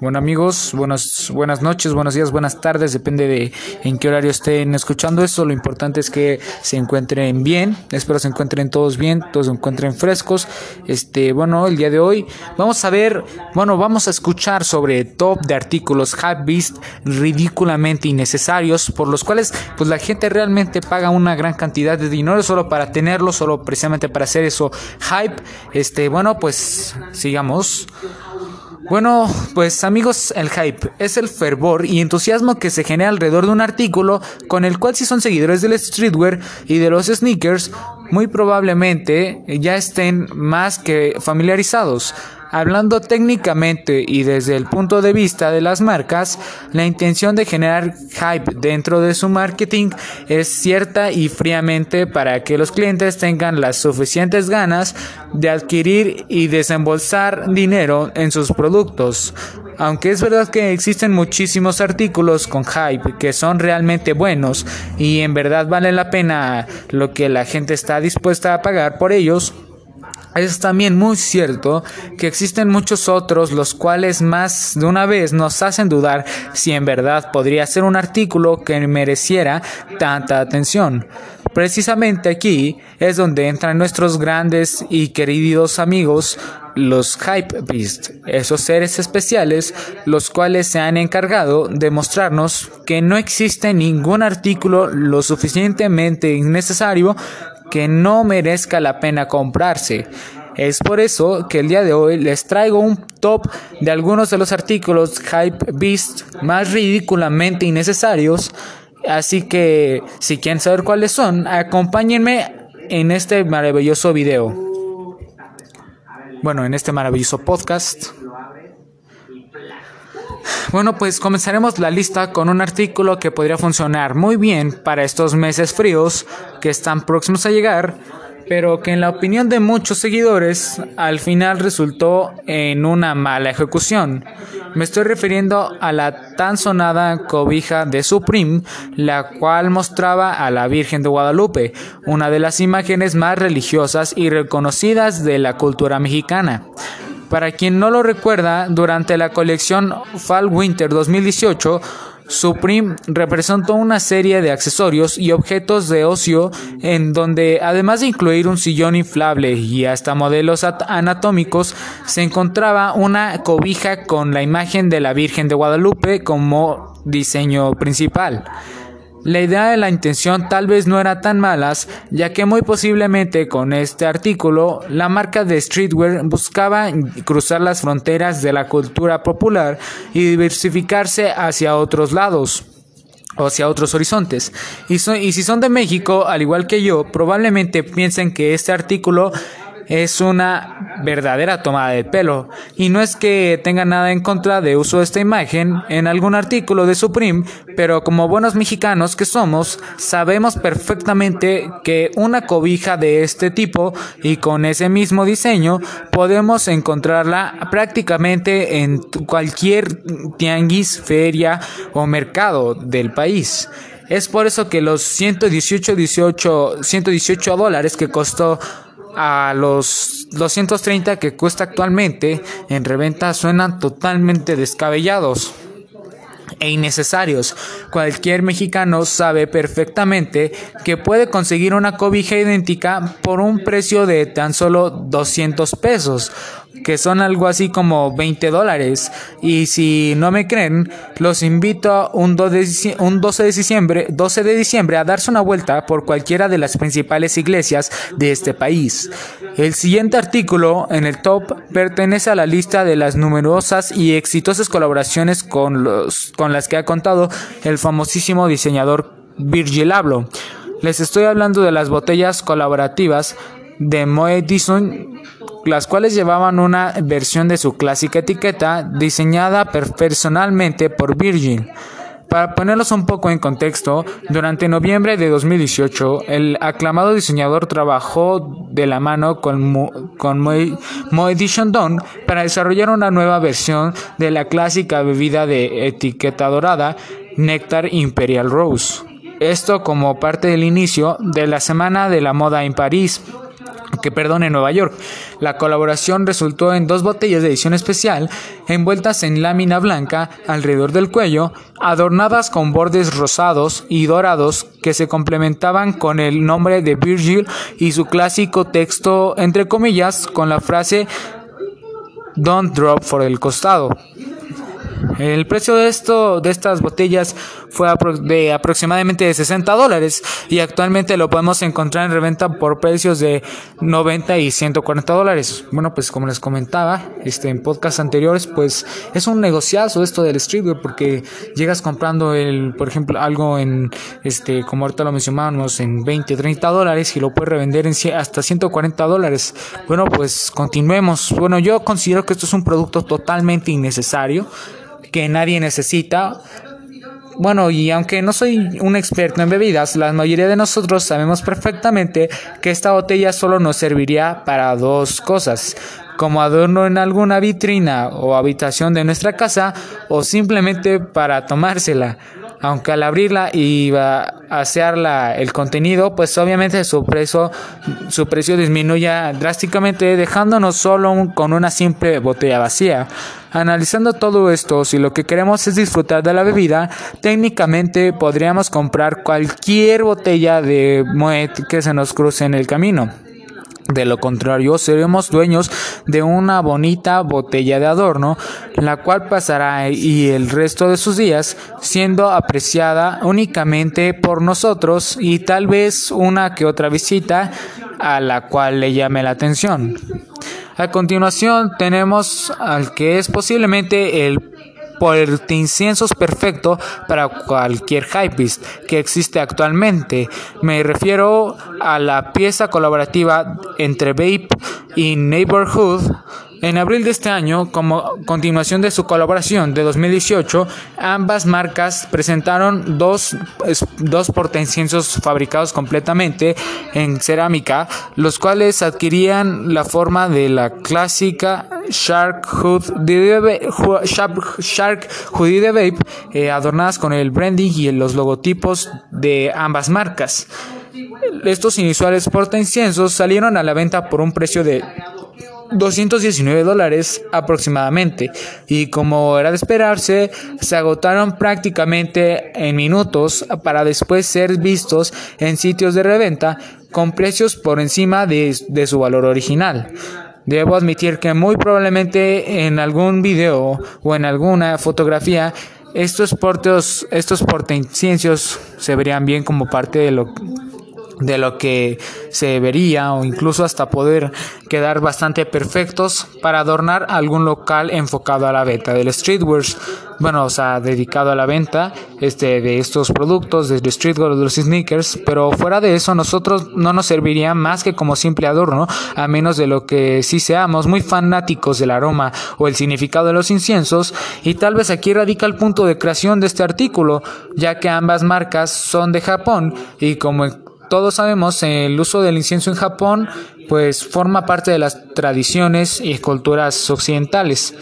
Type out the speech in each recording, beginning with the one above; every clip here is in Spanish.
Bueno amigos, buenas, buenas noches, buenos días, buenas tardes, depende de en qué horario estén escuchando esto. Lo importante es que se encuentren bien, espero se encuentren todos bien, todos se encuentren frescos. Este, bueno, el día de hoy vamos a ver, bueno, vamos a escuchar sobre top de artículos beast ridículamente innecesarios, por los cuales pues la gente realmente paga una gran cantidad de dinero solo para tenerlo, solo precisamente para hacer eso hype. Este, bueno, pues sigamos. Bueno, pues amigos, el hype es el fervor y entusiasmo que se genera alrededor de un artículo con el cual si son seguidores del streetwear y de los sneakers, muy probablemente ya estén más que familiarizados. Hablando técnicamente y desde el punto de vista de las marcas, la intención de generar hype dentro de su marketing es cierta y fríamente para que los clientes tengan las suficientes ganas de adquirir y desembolsar dinero en sus productos. Aunque es verdad que existen muchísimos artículos con hype que son realmente buenos y en verdad valen la pena lo que la gente está dispuesta a pagar por ellos, es también muy cierto que existen muchos otros los cuales más de una vez nos hacen dudar si en verdad podría ser un artículo que mereciera tanta atención. Precisamente aquí es donde entran nuestros grandes y queridos amigos, los Hype Beast, esos seres especiales, los cuales se han encargado de mostrarnos que no existe ningún artículo lo suficientemente innecesario que no merezca la pena comprarse. Es por eso que el día de hoy les traigo un top de algunos de los artículos Hype Beast más ridículamente innecesarios. Así que si quieren saber cuáles son, acompáñenme en este maravilloso video. Bueno, en este maravilloso podcast. Bueno, pues comenzaremos la lista con un artículo que podría funcionar muy bien para estos meses fríos que están próximos a llegar, pero que en la opinión de muchos seguidores al final resultó en una mala ejecución. Me estoy refiriendo a la tan sonada cobija de Supreme, la cual mostraba a la Virgen de Guadalupe, una de las imágenes más religiosas y reconocidas de la cultura mexicana. Para quien no lo recuerda, durante la colección Fall Winter 2018, Supreme representó una serie de accesorios y objetos de ocio en donde, además de incluir un sillón inflable y hasta modelos anatómicos, se encontraba una cobija con la imagen de la Virgen de Guadalupe como diseño principal. La idea de la intención tal vez no era tan malas, ya que muy posiblemente con este artículo la marca de streetwear buscaba cruzar las fronteras de la cultura popular y diversificarse hacia otros lados o hacia otros horizontes. Y, y si son de México, al igual que yo, probablemente piensen que este artículo es una verdadera tomada de pelo. Y no es que tenga nada en contra de uso de esta imagen en algún artículo de Supreme, pero como buenos mexicanos que somos, sabemos perfectamente que una cobija de este tipo y con ese mismo diseño podemos encontrarla prácticamente en cualquier tianguis, feria o mercado del país. Es por eso que los 118, 18, 118 dólares que costó a los 230 que cuesta actualmente en reventa suenan totalmente descabellados e innecesarios. Cualquier mexicano sabe perfectamente que puede conseguir una cobija idéntica por un precio de tan solo 200 pesos que son algo así como 20 dólares. Y si no me creen, los invito un 12 de diciembre, 12 de diciembre a darse una vuelta por cualquiera de las principales iglesias de este país. El siguiente artículo en el top pertenece a la lista de las numerosas y exitosas colaboraciones con, los, con las que ha contado el famosísimo diseñador Virgil Abloh. Les estoy hablando de las botellas colaborativas de Moe Edison las cuales llevaban una versión de su clásica etiqueta diseñada personalmente por Virgin. Para ponerlos un poco en contexto, durante noviembre de 2018, el aclamado diseñador trabajó de la mano con, Mo, con para desarrollar una nueva versión de la clásica bebida de etiqueta dorada Nectar Imperial Rose. Esto como parte del inicio de la Semana de la Moda en París, que perdón, en Nueva York. La colaboración resultó en dos botellas de edición especial envueltas en lámina blanca alrededor del cuello, adornadas con bordes rosados y dorados que se complementaban con el nombre de Virgil y su clásico texto entre comillas con la frase Don't drop por el costado. El precio de esto, de estas botellas fue de aproximadamente 60 dólares y actualmente lo podemos encontrar en reventa por precios de 90 y 140 dólares. Bueno, pues como les comentaba este, en podcast anteriores, pues es un negociazo esto del streetwear porque llegas comprando el, por ejemplo, algo en, este, como ahorita lo mencionábamos, en 20, 30 dólares y lo puedes revender en hasta 140 dólares. Bueno, pues continuemos. Bueno, yo considero que esto es un producto totalmente innecesario que nadie necesita. Bueno, y aunque no soy un experto en bebidas, la mayoría de nosotros sabemos perfectamente que esta botella solo nos serviría para dos cosas, como adorno en alguna vitrina o habitación de nuestra casa o simplemente para tomársela aunque al abrirla y vaciarla el contenido, pues obviamente su precio, su precio disminuye drásticamente, dejándonos solo con una simple botella vacía. Analizando todo esto, si lo que queremos es disfrutar de la bebida, técnicamente podríamos comprar cualquier botella de Moet que se nos cruce en el camino. De lo contrario, seremos dueños de una bonita botella de adorno, la cual pasará y el resto de sus días siendo apreciada únicamente por nosotros y tal vez una que otra visita a la cual le llame la atención. A continuación tenemos al que es posiblemente el incienso perfecto para cualquier hypebeast que existe actualmente. Me refiero a la pieza colaborativa entre Vape y Neighborhood en abril de este año, como continuación de su colaboración de 2018, ambas marcas presentaron dos, dos fabricados completamente en cerámica, los cuales adquirían la forma de la clásica Shark Hoodie de Vape, eh, adornadas con el branding y los logotipos de ambas marcas. Estos inusuales portainciensos salieron a la venta por un precio de 219 dólares aproximadamente y como era de esperarse se agotaron prácticamente en minutos para después ser vistos en sitios de reventa con precios por encima de, su valor original. Debo admitir que muy probablemente en algún video o en alguna fotografía estos portos, estos porteciencios se verían bien como parte de lo de lo que se vería o incluso hasta poder quedar bastante perfectos para adornar algún local enfocado a la venta del streetwear, bueno, o sea, dedicado a la venta este, de estos productos, desde streetwear de los sneakers, pero fuera de eso nosotros no nos serviría más que como simple adorno, a menos de lo que sí seamos muy fanáticos del aroma o el significado de los inciensos, y tal vez aquí radica el punto de creación de este artículo, ya que ambas marcas son de Japón y como todos sabemos, el uso del incienso en Japón pues forma parte de las tradiciones y culturas occidentales.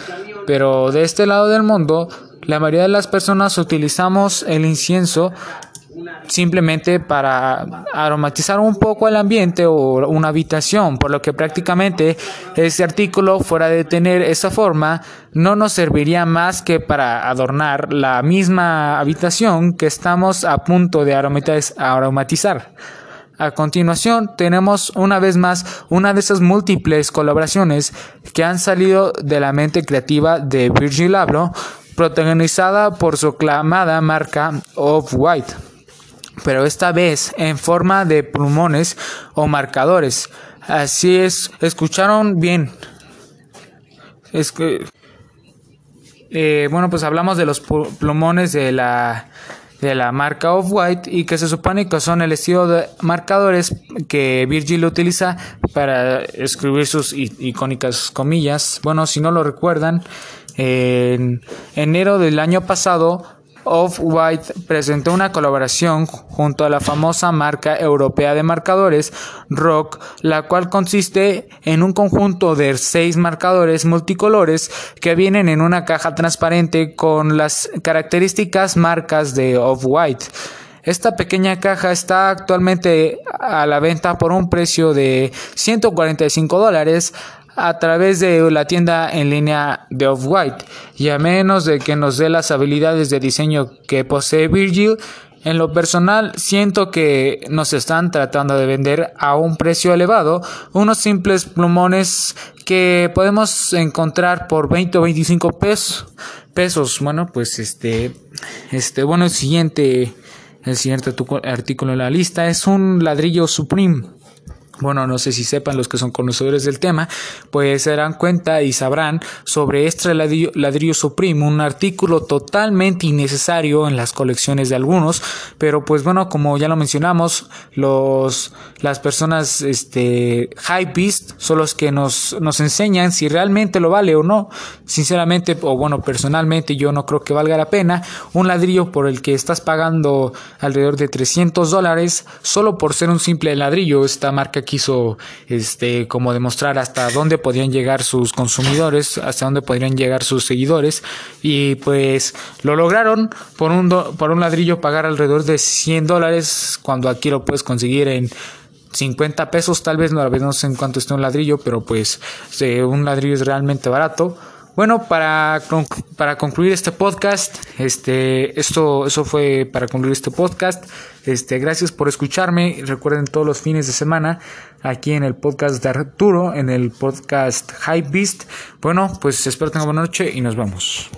Pero de este lado del mundo, la mayoría de las personas utilizamos el incienso simplemente para aromatizar un poco el ambiente o una habitación, por lo que prácticamente este artículo fuera de tener esa forma no nos serviría más que para adornar la misma habitación que estamos a punto de aromatizar. A continuación, tenemos una vez más una de esas múltiples colaboraciones que han salido de la mente creativa de Virgil Abloh, protagonizada por su aclamada marca Off-White, pero esta vez en forma de plumones o marcadores. Así es, escucharon bien. Es que, eh, bueno, pues hablamos de los plumones de la de la marca Off-White y que se supone que son el estilo de marcadores que Virgil utiliza para escribir sus icónicas comillas. Bueno, si no lo recuerdan, en enero del año pasado Off-White presentó una colaboración junto a la famosa marca europea de marcadores Rock, la cual consiste en un conjunto de seis marcadores multicolores que vienen en una caja transparente con las características marcas de Off-White. Esta pequeña caja está actualmente a la venta por un precio de 145 dólares a través de la tienda en línea de Off-White y a menos de que nos dé las habilidades de diseño que posee Virgil, en lo personal siento que nos están tratando de vender a un precio elevado unos simples plumones que podemos encontrar por 20 o 25 pesos. pesos. Bueno, pues este este bueno, el siguiente el siguiente artículo en la lista es un ladrillo Supreme bueno, no sé si sepan los que son conocedores del tema, pues se darán cuenta y sabrán sobre este ladrillo, ladrillo Supreme, un artículo totalmente innecesario en las colecciones de algunos, pero pues bueno, como ya lo mencionamos, los las personas este hypebeast son los que nos nos enseñan si realmente lo vale o no. Sinceramente, o bueno, personalmente yo no creo que valga la pena un ladrillo por el que estás pagando alrededor de 300 dólares solo por ser un simple ladrillo. Esta marca quiso este como demostrar hasta dónde podían llegar sus consumidores, hasta dónde podrían llegar sus seguidores y pues lo lograron por un por un ladrillo pagar alrededor de 100 dólares cuando aquí lo puedes conseguir en 50 pesos, tal vez no, no sé en cuánto está un ladrillo, pero pues un ladrillo es realmente barato. Bueno, para, para concluir este podcast, este, esto, eso fue para concluir este podcast. Este, gracias por escucharme. Recuerden todos los fines de semana aquí en el podcast de Arturo, en el podcast Hype Beast. Bueno, pues espero tengan buena noche y nos vemos.